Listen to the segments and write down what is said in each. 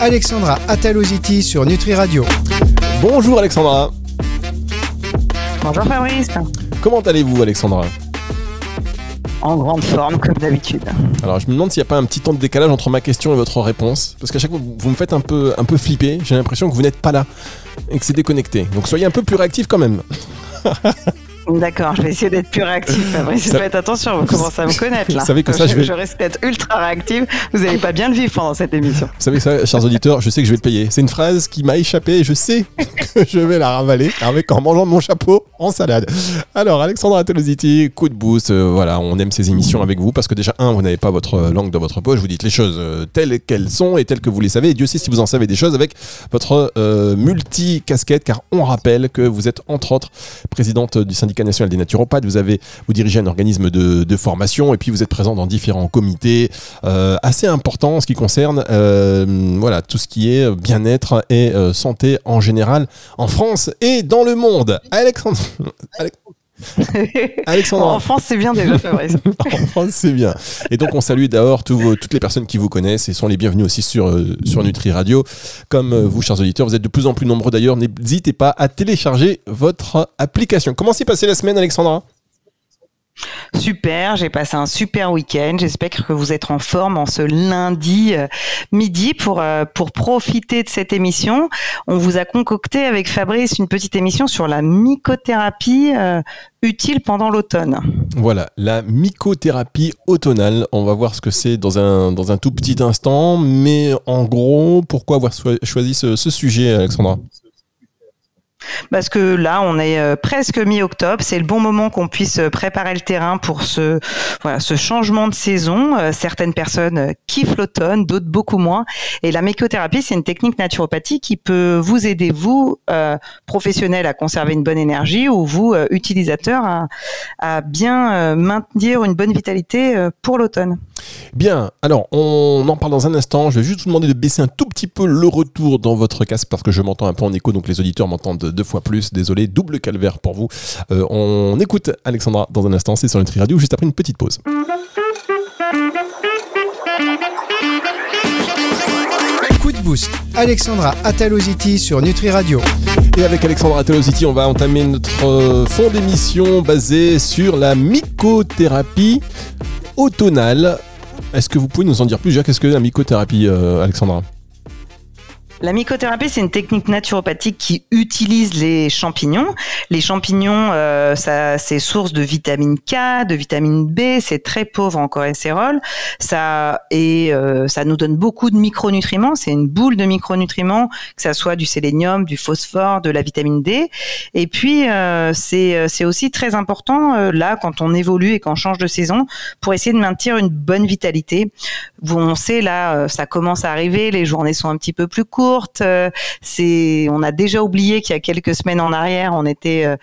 Alexandra Ataloziti sur Nutri Radio. Bonjour Alexandra. Bonjour Fabrice. Comment allez-vous Alexandra? En grande forme comme d'habitude. Alors je me demande s'il n'y a pas un petit temps de décalage entre ma question et votre réponse, parce qu'à chaque fois vous me faites un peu, un peu flipper, j'ai l'impression que vous n'êtes pas là et que c'est déconnecté. Donc soyez un peu plus réactif quand même. D'accord, je vais essayer d'être plus réactif, Fabrice. Faites attention, vous commencez à me connaître là. Vous savez que ça, je, vais... je reste être ultra réactif. Vous n'allez pas bien le vivre pendant cette émission. Vous savez ça, chers auditeurs, je sais que je vais le payer. C'est une phrase qui m'a échappé et je sais que je vais la ravaler avec en mangeant mon chapeau en salade. Alors, Alexandra Telosity, coup de boost. Euh, voilà, on aime ces émissions avec vous parce que déjà, un, vous n'avez pas votre langue dans votre poche. Vous dites les choses euh, telles qu'elles sont et telles que vous les savez. Et Dieu sait si vous en savez des choses avec votre euh, multi-casquette, car on rappelle que vous êtes entre autres présidente du syndicat national des naturopathes vous avez, vous dirigez un organisme de, formation et puis vous êtes présent dans différents comités euh, assez importants en ce qui concerne euh, voilà, tout ce qui est bien-être et euh, santé en général en France et dans le monde. Alexandre. Alexandre. en France, c'est bien déjà, Fabrice. en France, c'est bien. Et donc, on salue d'abord toutes les personnes qui vous connaissent et sont les bienvenus aussi sur, sur Nutri Radio. Comme vous, chers auditeurs, vous êtes de plus en plus nombreux d'ailleurs. N'hésitez pas à télécharger votre application. Comment s'est passée la semaine, Alexandra? Super, j'ai passé un super week-end. J'espère que vous êtes en forme en ce lundi euh, midi pour, euh, pour profiter de cette émission. On vous a concocté avec Fabrice une petite émission sur la mycothérapie euh, utile pendant l'automne. Voilà, la mycothérapie automnale. On va voir ce que c'est dans un, tout petit instant. Mais en gros, pourquoi avoir choisi ce sujet, Alexandra? Parce que là, on est euh, presque mi-octobre, c'est le bon moment qu'on puisse euh, préparer le terrain pour ce, changement de saison. Euh, certaines personnes kiffent l'automne, d'autres beaucoup moins. Et la mycothérapie, c'est une technique naturopathique qui peut vous aider, vous, professionnels, à conserver une bonne énergie ou vous, utilisateurs, à bien maintenir une bonne vitalité pour l'automne. Bien, alors on en parle dans un instant. Je vais juste vous demander de baisser un tout petit peu le retour dans votre casque parce que je m'entends un peu en écho, donc les auditeurs m'entendent deux fois plus. Désolé, double calvaire pour vous. Euh, on écoute Alexandra dans un instant, c'est sur Nutri Radio, juste après une petite pause. Coup de boost, Alexandra Ataloziti sur Nutri Radio. Et avec Alexandra Ataloziti, on va entamer notre euh, fond d'émission basé sur la mycothérapie automnale. Est-ce que vous pouvez nous en dire plus, Qu'est-ce que la mycothérapie, euh, Alexandra? La mycothérapie, c'est une technique naturopathique qui utilise les champignons. Les champignons, euh, ça, c'est source de vitamine K, de vitamine B. C'est très pauvre en cholestérol. Ça et euh, ça nous donne beaucoup de micronutriments. C'est une boule de micronutriments, que ça soit du sélénium, du phosphore, de la vitamine D. Et puis euh, c'est c'est aussi très important euh, là quand on évolue et qu'on change de saison pour essayer de maintenir une bonne vitalité. Vous, on sait là, ça commence à arriver. Les journées sont un petit peu plus courtes euh, on a déjà oublié qu'il y a quelques semaines en arrière, on était euh,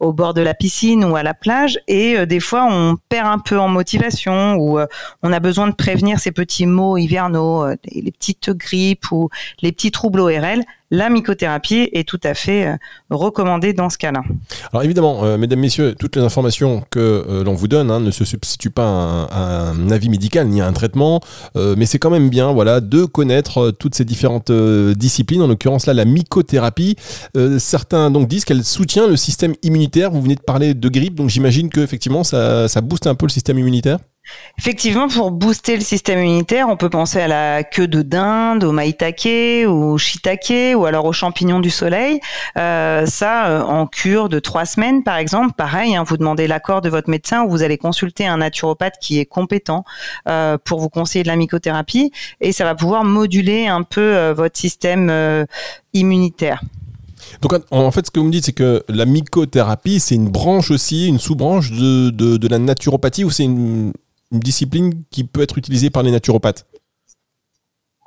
au bord de la piscine ou à la plage et euh, des fois on perd un peu en motivation ou on a besoin de prévenir ces petits maux hivernaux, les petites grippes ou les petits troubles ORL la mycothérapie est tout à fait euh, recommandée dans ce cas-là. Alors évidemment, euh, mesdames, messieurs, toutes les informations que euh, l'on vous donne hein, ne se substituent pas à un, avis médical ni à un traitement, mais c'est quand même bien voilà, de connaître toutes ces différentes disciplines, en l'occurrence là la mycothérapie. certains disent qu'elle soutient le système immunitaire. Vous venez de parler de grippe, donc j'imagine que effectivement ça, ça booste un peu le système immunitaire? Effectivement, pour booster le système immunitaire, on peut penser à la queue de dinde, au maïtake, au shiitake, ou alors aux champignons du soleil. Euh, ça, euh, en cure de trois semaines, par exemple, pareil, hein, vous demandez l'accord de votre médecin ou vous allez consulter un naturopathe qui est compétent euh, pour vous conseiller de la mycothérapie, et ça va pouvoir moduler un peu votre système immunitaire. Donc en fait, ce que vous me dites, c'est que la mycothérapie, c'est une branche aussi, une sous-branche de, de, la naturopathie, ou c'est une, une discipline qui peut être utilisée par les naturopathes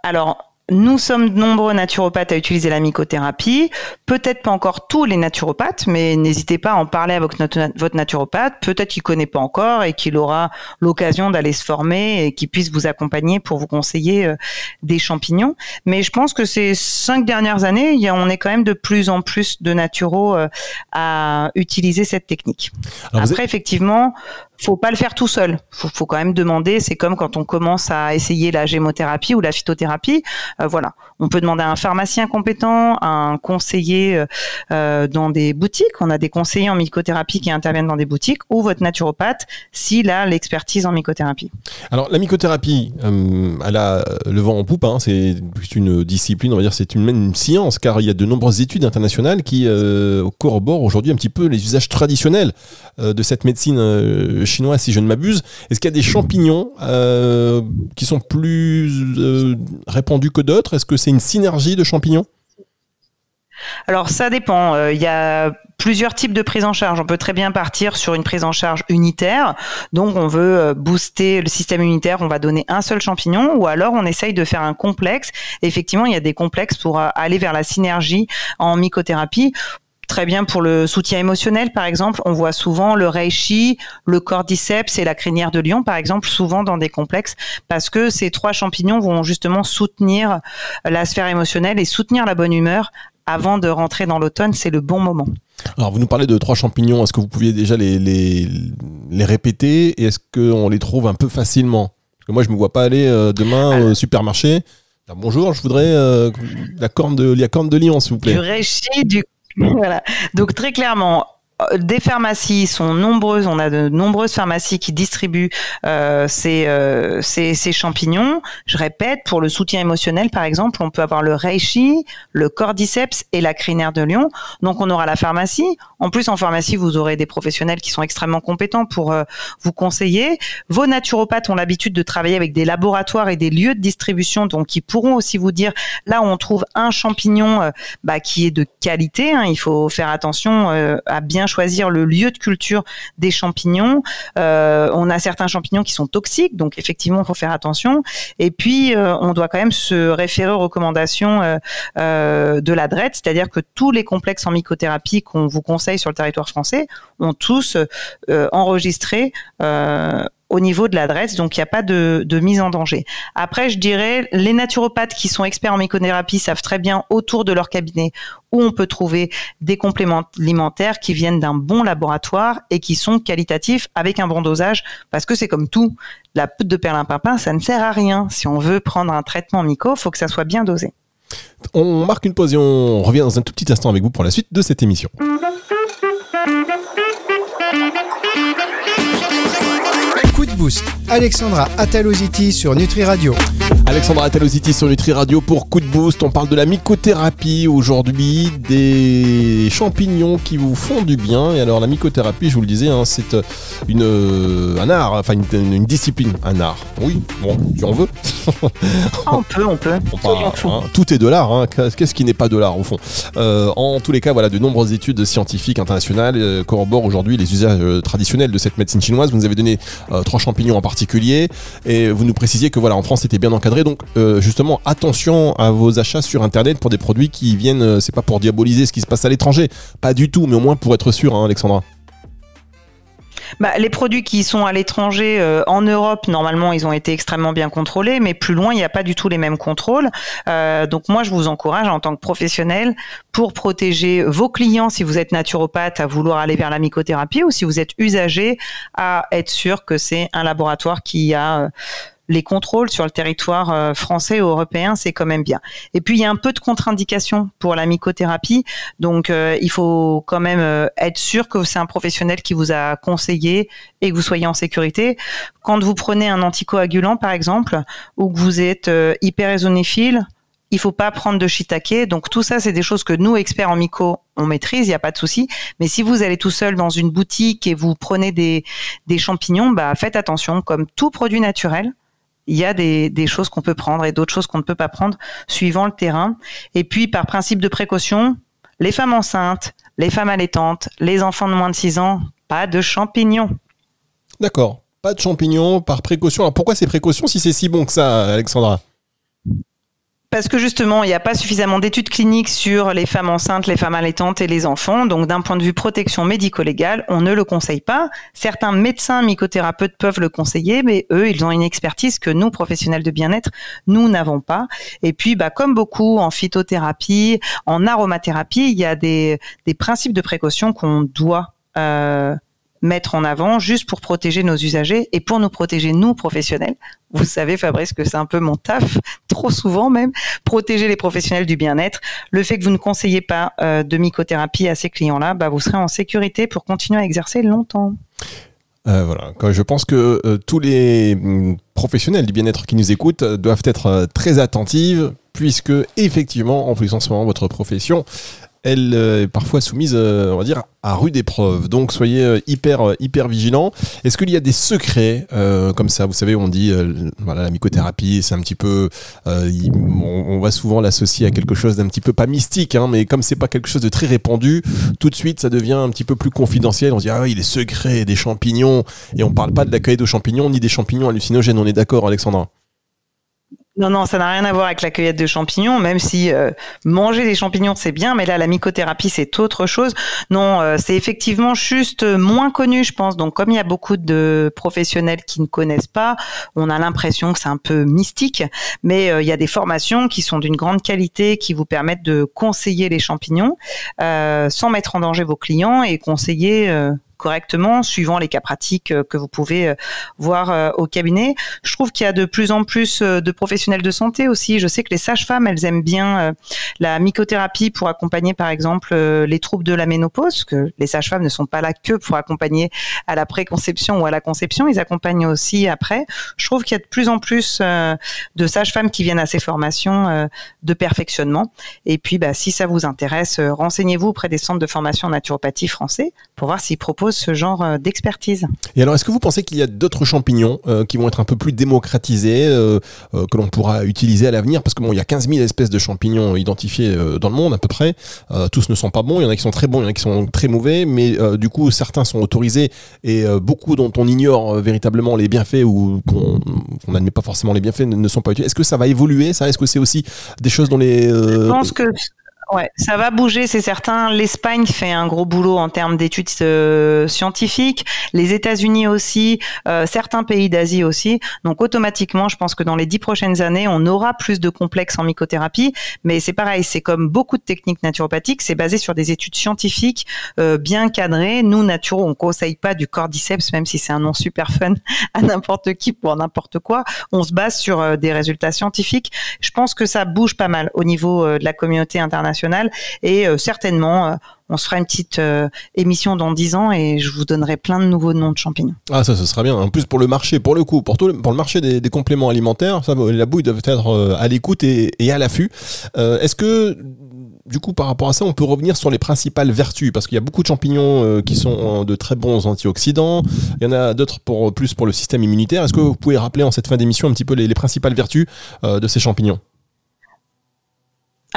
Alors, nous sommes nombreux naturopathes à utiliser la mycothérapie. Peut-être pas encore tous les naturopathes, mais n'hésitez pas à en parler avec votre naturopathe. Peut-être qu'il connaît pas encore et qu'il aura l'occasion d'aller se former et qu'il puisse vous accompagner pour vous conseiller euh, des champignons. Mais je pense que ces cinq dernières années, on est quand même de plus en plus de naturaux euh, à utiliser cette technique. Après, effectivement, faut pas le faire tout seul. Faut, faut quand même demander. C'est comme quand on commence à essayer la gémothérapie ou la phytothérapie. Euh, voilà, on peut demander à un pharmacien compétent, un conseiller euh, dans des boutiques. On a des conseillers en mycothérapie qui interviennent dans des boutiques ou votre naturopathe s'il a l'expertise en mycothérapie. Alors la mycothérapie, euh, elle a le vent en poupe. Hein, c'est une discipline, on va dire, c'est une, une science, car il y a de nombreuses études internationales qui corroborent aujourd'hui un petit peu les usages traditionnels de cette médecine chinois, si je ne m'abuse. Est-ce qu'il y a des champignons euh, qui sont plus euh, répandus que d'autres? Est-ce que c'est une synergie de champignons? Alors ça dépend. Euh, il y a plusieurs types de prise en charge. On peut très bien partir sur une prise en charge unitaire. Donc on veut booster le système immunitaire, on va donner un seul champignon ou alors on essaye de faire un complexe. effectivement, il y a des complexes pour aller vers la synergie en mycothérapie très bien pour le soutien émotionnel, par exemple. On voit souvent le reishi, le cordyceps et la crinière de lion, par exemple, souvent dans des complexes, parce que ces trois champignons vont justement soutenir la sphère émotionnelle et soutenir la bonne humeur avant de rentrer dans l'automne. C'est le bon moment. Alors, vous nous parlez de trois champignons. Est-ce que vous pouviez déjà les, les, les répéter et est-ce qu'on les trouve un peu facilement? Parce que moi, je ne me vois pas aller euh, demain au supermarché. bonjour, je voudrais euh, la corne de la corne de lion, s'il vous plaît. Du reishi, du voilà. Donc très clairement, des pharmacies sont nombreuses. On a de nombreuses pharmacies qui distribuent euh, ces, euh, ces, ces, champignons. Je répète, pour le soutien émotionnel, par exemple, on peut avoir le reishi, le cordyceps et la crinière de lion. Donc, on aura la pharmacie. En plus, en pharmacie, vous aurez des professionnels qui sont extrêmement compétents pour euh, vous conseiller. Vos naturopathes ont l'habitude de travailler avec des laboratoires et des lieux de distribution, donc qui pourront aussi vous dire là où on trouve un champignon euh, bah, qui est de qualité. Hein. il faut faire attention euh, à bien choisir le lieu de culture des champignons. Euh, on a certains champignons qui sont toxiques, donc effectivement, il faut faire attention. Et puis, euh, on doit quand même se référer aux recommandations euh, de la DRET, c'est-à-dire que tous les complexes en mycothérapie qu'on vous conseille sur le territoire français ont tous enregistré au niveau de l'adresse, donc il n'y a pas de, mise en danger. Après, je dirais, les naturopathes qui sont experts en mycothérapie savent très bien autour de leur cabinet où on peut trouver des compléments alimentaires qui viennent d'un bon laboratoire et qui sont qualitatifs avec un bon dosage, parce que c'est comme tout, la poudre de perlimpinpin, ça ne sert à rien. Si on veut prendre un traitement myco, faut que ça soit bien dosé. On marque une pause et on revient dans un tout petit instant avec vous pour la suite de cette émission. Boost. Alexandra Ataloziti sur Nutri Radio. Alexandra Ataloziti sur Nutri Radio pour coup de boost. On parle de la mycothérapie aujourd'hui, des champignons qui vous font du bien. Et alors la mycothérapie, je vous le disais, hein, c'est euh, une, euh, un art, enfin une, discipline, un art. Oui, bon, si on veut. on peut, on peut. Hein, tout est de l'art. Hein. Qu'est-ce qui n'est pas de l'art au fond? Euh, En tous les cas, voilà, de nombreuses études scientifiques internationales corroborent aujourd'hui les usages traditionnels de cette médecine chinoise. Vous nous avez donné trois champignons en particulier. Et vous nous précisiez que voilà, en France, c'était bien encadré. Donc, euh, justement, attention à vos achats sur Internet pour des produits qui viennent, euh, c'est pas pour diaboliser ce qui se passe à l'étranger, pas du tout, mais au moins pour être sûr, hein, Alexandra. Bah, les produits qui sont à l'étranger, euh, en Europe, normalement, ils ont été extrêmement bien contrôlés, mais plus loin, il n'y a pas du tout les mêmes contrôles. Euh, donc moi, je vous encourage en tant que professionnel, pour protéger vos clients, si vous êtes naturopathe, à vouloir aller vers la mycothérapie, ou si vous êtes usager, à être sûr que c'est un laboratoire qui a... Euh, les contrôles sur le territoire euh, français ou européen, c'est quand même bien. Et puis il y a un peu de contre-indication pour la mycothérapie, donc euh, il faut quand même euh, être sûr que c'est un professionnel qui vous a conseillé et que vous soyez en sécurité. Quand vous prenez un anticoagulant par exemple, ou que vous êtes hyperésonéphiles, il faut pas prendre de shiitake. Donc tout ça, c'est des choses que nous, experts en myco, on maîtrise, il n'y a pas de souci. Mais si vous allez tout seul dans une boutique et vous prenez des, des champignons, bah, faites attention, comme tout produit naturel il y a des, choses qu'on peut prendre et d'autres choses qu'on ne peut pas prendre suivant le terrain. Et puis, par principe de précaution, les femmes enceintes, les femmes allaitantes, les enfants de moins de 6 ans, pas de champignons. D'accord, pas de champignons par précaution. Alors pourquoi ces précautions si c'est si bon que ça, Alexandra? Parce que justement, il n'y a pas suffisamment d'études cliniques sur les femmes enceintes, les femmes allaitantes et les enfants. Donc, d'un point de vue protection médico-légale, on ne le conseille pas. Certains médecins mycothérapeutes peuvent le conseiller, mais eux, ils ont une expertise que nous, professionnels de bien-être, nous n'avons pas. Et puis, bah, comme beaucoup en phytothérapie, en aromathérapie, il y a des, des principes de précaution qu'on doit euh, mettre en avant juste pour protéger nos usagers et pour nous protéger nous professionnels. Vous savez Fabrice que c'est un peu mon taf, trop souvent même, protéger les professionnels du bien-être. Le fait que vous ne conseillez pas euh, de mycothérapie à ces clients-là, bah, vous serez en sécurité pour continuer à exercer longtemps. Euh, voilà. Je pense que euh, tous les mm, professionnels du bien-être qui nous écoutent doivent être très attentifs puisque effectivement, en plus en ce moment, votre profession elle euh, est parfois soumise, euh, on va dire, à rude épreuve. Donc soyez euh, hyper, hyper vigilants. Est-ce qu'il y a des secrets comme ça? Vous savez, on dit, voilà, la mycothérapie, c'est un petit peu, on, va souvent l'associer à quelque chose d'un petit peu pas mystique, hein, mais comme c'est pas quelque chose de très répandu, tout de suite, ça devient un petit peu plus confidentiel. On se dit, ah oui, les secrets des champignons, et on parle pas de l'accueil de champignons ni des champignons hallucinogènes. On est d'accord, Alexandra non, non, ça n'a rien à voir avec la cueillette de champignons, même si euh, manger des champignons, c'est bien, mais là, la mycothérapie, c'est autre chose. Non, euh, c'est effectivement juste moins connu, je pense. Donc, comme il y a beaucoup de professionnels qui ne connaissent pas, on a l'impression que c'est un peu mystique, mais euh, il y a des formations qui sont d'une grande qualité, qui vous permettent de conseiller les champignons sans mettre en danger vos clients et conseiller correctement, suivant les cas pratiques euh, que vous pouvez euh, voir euh, au cabinet. Je trouve qu'il y a de plus en plus de professionnels de santé aussi. Je sais que les sages-femmes, elles aiment bien la mycothérapie pour accompagner, par exemple, les troubles de la ménopause, que les sages-femmes ne sont pas là que pour accompagner à la préconception ou à la conception, ils accompagnent aussi après. Je trouve qu'il y a de plus en plus de sages-femmes qui viennent à ces formations de perfectionnement. Et puis, bah, si ça vous intéresse, renseignez-vous auprès des centres de formation en naturopathie français pour voir s'ils proposent ce genre euh, d'expertise. Et alors, est-ce que vous pensez qu'il y a d'autres champignons euh, qui vont être un peu plus démocratisés, euh, que l'on pourra utiliser à l'avenir? Parce que bon, il y a 15 000 espèces de champignons identifiés dans le monde à peu près. tous ne sont pas bons, il y en a qui sont très bons, il y en a qui sont très mauvais, mais du coup, certains sont autorisés et beaucoup dont on ignore véritablement les bienfaits ou qu'on n'admet pas forcément les bienfaits ne, sont pas utilisés. Est-ce que ça va évoluer ça? Est-ce que c'est aussi des choses dont les... Je pense que Ouais, ça va bouger, c'est certain. L'Espagne fait un gros boulot en termes d'études euh, scientifiques, les États-Unis aussi, euh, certains pays d'Asie aussi. Donc automatiquement, je pense que dans les dix prochaines années, on aura plus de complexes en mycothérapie. Mais c'est pareil, c'est comme beaucoup de techniques naturopathiques, c'est basé sur des études scientifiques euh, bien cadrées. Nous, naturaux, on conseille pas du cordyceps, même si c'est un nom super fun à n'importe qui pour n'importe quoi. On se base sur des résultats scientifiques. Je pense que ça bouge pas mal au niveau de la communauté internationale et euh, certainement, euh, on se fera une petite euh, émission dans 10 ans et je vous donnerai plein de nouveaux noms de champignons. Ah ça, ce sera bien. En plus pour le marché, pour le coup, pour, tout le, pour le marché des, compléments alimentaires, la bouille doit être à l'écoute et, à l'affût. Est-ce que du coup, par rapport à ça, on peut revenir sur les principales vertus, parce qu'il y a beaucoup de champignons qui sont de très bons antioxydants. Il y en a d'autres pour plus pour le système immunitaire. Est-ce que vous pouvez rappeler en cette fin d'émission un petit peu les principales vertus de ces champignons?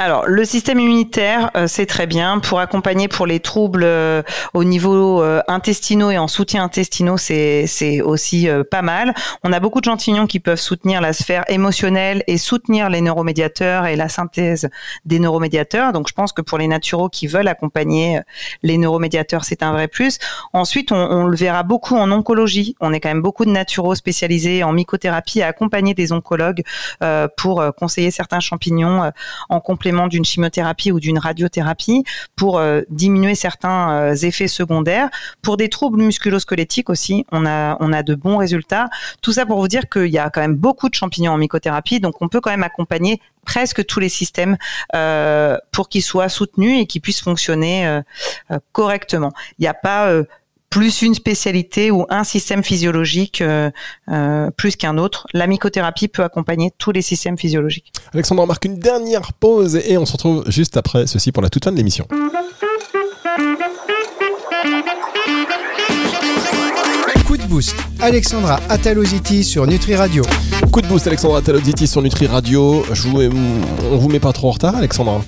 Alors, le système immunitaire, euh, c'est très bien. Pour accompagner pour les troubles euh, au niveau euh, intestinaux et en soutien intestinaux, c'est, c'est aussi pas mal. On a beaucoup de champignons qui peuvent soutenir la sphère émotionnelle et soutenir les neuromédiateurs et la synthèse des neuromédiateurs. Donc, je pense que pour les naturaux qui veulent accompagner les neuromédiateurs, c'est un vrai plus. Ensuite, on, on, le verra beaucoup en oncologie. On est quand même beaucoup de naturaux spécialisés en mycothérapie à accompagner des oncologues pour conseiller certains champignons en complément d'une chimiothérapie ou d'une radiothérapie pour euh, diminuer certains euh, effets secondaires. Pour des troubles musculosquelettiques aussi, on a, on a de bons résultats. Tout ça pour vous dire qu'il y a quand même beaucoup de champignons en mycothérapie, donc on peut quand même accompagner presque tous les systèmes euh, pour qu'ils soient soutenus et qu'ils puissent fonctionner correctement. Il n'y a pas plus une spécialité ou un système physiologique euh, euh, plus qu'un autre. La mycothérapie peut accompagner tous les systèmes physiologiques. Alexandre, on marque une dernière pause et on se retrouve juste après ceci pour la toute fin de l'émission. Coup de boost, Alexandra Ataloziti sur Nutri Radio. Coup de boost, Alexandra Ataloziti sur Nutri Radio. Je vous, on vous met pas trop en retard, Alexandra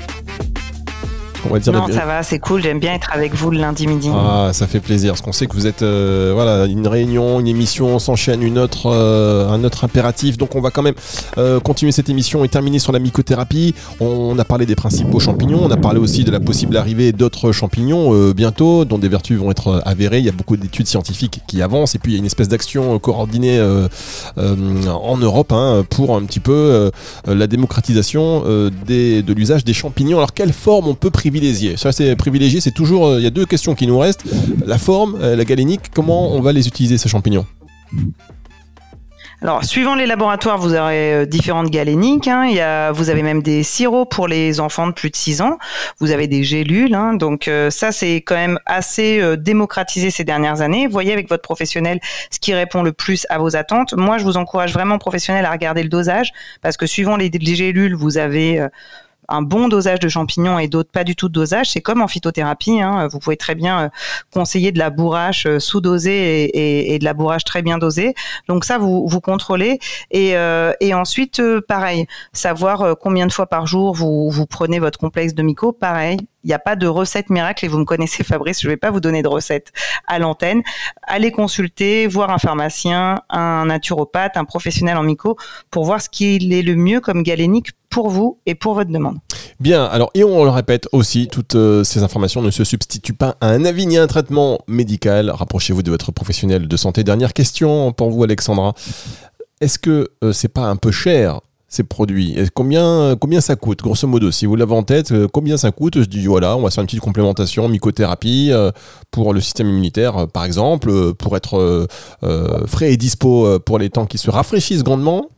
non, ça va, c'est cool. J'aime bien être avec vous le lundi midi. Ah, ça fait plaisir, parce qu'on sait que vous êtes, euh, voilà, une réunion, une émission, on s'enchaîne une autre, euh, un autre impératif. Donc, on va quand même euh, continuer cette émission et terminer sur la mycothérapie. On a parlé des principaux champignons, on a parlé aussi de la possible arrivée d'autres champignons bientôt, dont des vertus vont être avérées. Il y a beaucoup d'études scientifiques qui avancent, et puis il y a une espèce d'action coordonnée en Europe hein, pour un petit peu la démocratisation des, de l'usage des champignons. Alors, quelle forme on peut privilégier privilégier Ça, c'est privilégié, c'est toujours. euh, Il y a deux questions qui nous restent la forme, euh, la galénique. Comment on va les utiliser ces champignons? Alors, suivant les laboratoires, vous aurez euh, différentes galéniques. hein. Il y a, vous avez même des sirops pour les enfants de plus de 6 ans. Vous avez des gélules. hein. Donc, ça, c'est quand même assez démocratisé ces dernières années. Voyez avec votre professionnel ce qui répond le plus à vos attentes. Moi, je vous encourage vraiment, professionnel, à regarder le dosage parce que suivant les, les gélules, vous avez un bon dosage de champignons et d'autres pas du tout de dosage. C'est comme en phytothérapie. hein. Vous pouvez très bien euh, conseiller de la bourrache euh, sous-dosée et, de la bourrache très bien dosée. Donc ça, vous, vous contrôlez. Et, euh, ensuite, pareil, savoir combien de fois par jour vous, vous prenez votre complexe de myco. Pareil, il n'y a pas de recette miracle et vous me connaissez Fabrice, je ne vais pas vous donner de recette à l'antenne. Allez consulter, voir un pharmacien, un naturopathe, un professionnel en myco pour voir ce qui est le mieux comme galénique pour vous et pour votre demande. Bien, alors, et on le répète aussi, toutes euh, ces informations ne se substituent pas à un avis ni à un traitement médical. Rapprochez-vous de votre professionnel de santé. Dernière question pour vous, Alexandra. Est-ce que euh, c'est pas un peu cher ces produits? Combien, combien ça coûte, grosso modo Si vous l'avez en tête, euh, combien ça coûte? Je dis voilà, on va faire une petite complémentation, mycothérapie euh, pour le système immunitaire, par exemple, pour être frais et dispo pour les temps qui se rafraîchissent grandement.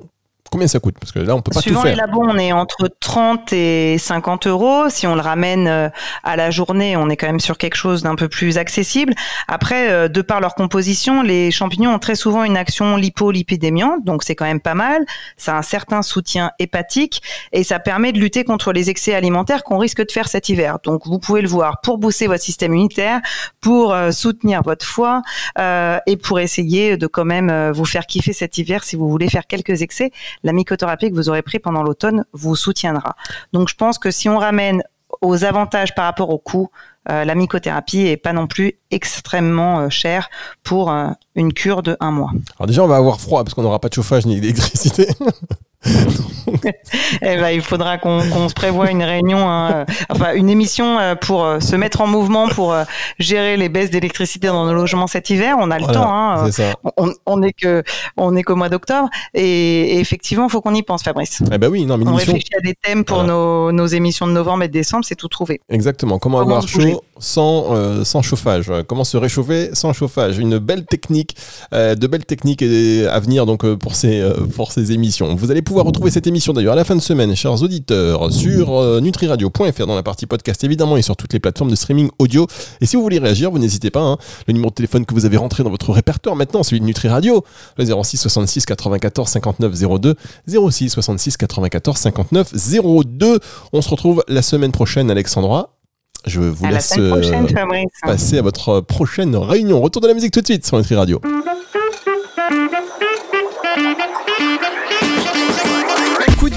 Combien ça coûte? Parce que là, on peut pas Suivant tout les faire. labos, on est entre 30 et 50 euros. Si on le ramène euh, à la journée, on est quand même sur quelque chose d'un peu plus accessible. Après, euh, de par leur composition, les champignons ont très souvent une action lipo-lipidémiante, donc c'est quand même pas mal. Ça a un certain soutien hépatique et ça permet de lutter contre les excès alimentaires qu'on risque de faire cet hiver. Donc vous pouvez le voir pour booster votre système immunitaire, pour euh, soutenir votre foie euh, et pour essayer de quand même vous faire kiffer cet hiver si vous voulez faire quelques excès la mycothérapie que vous aurez pris pendant l'automne vous soutiendra. Donc je pense que si on ramène aux avantages par rapport au coût, euh, la mycothérapie est pas non plus extrêmement euh, chère pour euh, une cure de un mois. Alors déjà, on va avoir froid parce qu'on n'aura pas de chauffage ni d'électricité. Eh ben, il faudra qu'on se prévoie une réunion, hein, euh, enfin une émission euh, pour euh, se mettre en mouvement pour gérer les baisses d'électricité dans nos logements cet hiver. On a le Voilà, temps. Hein, on, on est que on est qu'au mois d'octobre et, et effectivement, il faut qu'on y pense, Fabrice. Eh ben oui, non, mais On émission. réfléchit à des thèmes pour Voilà. nos, nos émissions de novembre et de décembre, c'est tout trouvé. Exactement. Comment, Comment avoir chaud sans, euh, sans chauffage? Comment se réchauffer sans chauffage? Une belle technique, euh, de belles techniques à venir donc pour ces pour ces émissions. Vous allez pouvoir retrouver cette émission d'ailleurs à la fin de semaine, chers auditeurs, sur euh, nutriradio.fr dans la partie podcast évidemment et sur toutes les plateformes de streaming audio. Et si vous voulez réagir, vous n'hésitez pas. hein. Le numéro de téléphone que vous avez rentré dans votre répertoire maintenant, celui de Nutri Radio, le 06 66 94 59 02, 06 66 94 59 02. On se retrouve la semaine prochaine, Alexandra. Je vous à laisse prochaine, euh, passer à votre prochaine réunion. Retour de la musique tout de suite sur Nutri Radio.